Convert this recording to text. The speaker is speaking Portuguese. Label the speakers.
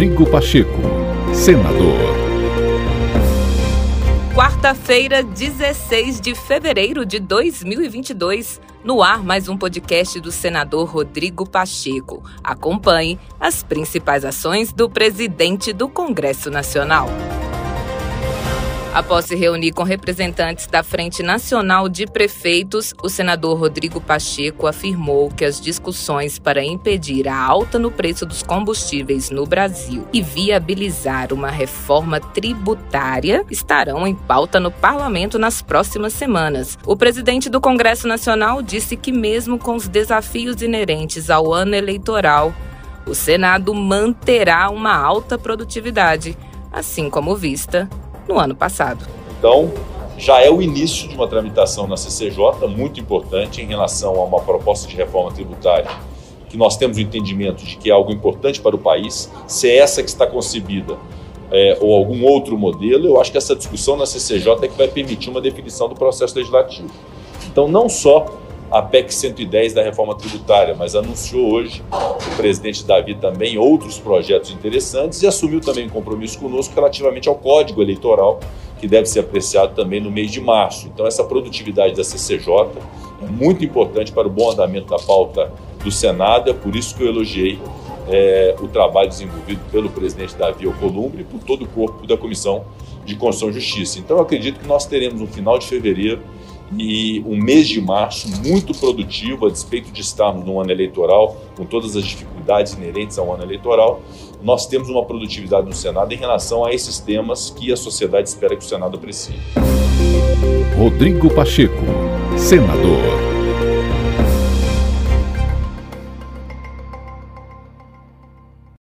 Speaker 1: Rodrigo Pacheco, senador.
Speaker 2: Quarta-feira, 16 de fevereiro de 2022. No ar, mais um podcast do senador Rodrigo Pacheco. Acompanhe as principais ações do presidente do Congresso Nacional. Após se reunir com representantes da Frente Nacional de Prefeitos, o senador Rodrigo Pacheco afirmou que as discussões para impedir a alta no preço dos combustíveis no Brasil e viabilizar uma reforma tributária estarão em pauta no parlamento nas próximas semanas. O presidente do Congresso Nacional disse que, mesmo com os desafios inerentes ao ano eleitoral, o Senado manterá uma alta produtividade, assim como vista no ano passado.
Speaker 3: Então, já é o início de uma tramitação na CCJ muito importante em relação a uma proposta de reforma tributária que nós temos o entendimento de que é algo importante para o país, se é essa que está concebida é, ou algum outro modelo, eu acho que essa discussão na CCJ é que vai permitir uma definição do processo legislativo. Então, não só a PEC 110 da reforma tributária, mas anunciou hoje o presidente Davi também outros projetos interessantes e assumiu também um compromisso conosco relativamente ao Código Eleitoral, que deve ser apreciado também no mês de março. Então, essa produtividade da CCJ é muito importante para o bom andamento da pauta do Senado, é por isso que eu elogiei é, o trabalho desenvolvido pelo presidente Davi Alcolumbre e por todo o corpo da Comissão de Constituição e Justiça. Então, eu acredito que nós teremos no final de fevereiro e um mês de março muito produtivo, a despeito de estarmos num ano eleitoral, com todas as dificuldades inerentes ao ano eleitoral, nós temos uma produtividade no Senado em relação a esses temas que a sociedade espera que o Senado aprecie.
Speaker 1: Rodrigo Pacheco, senador.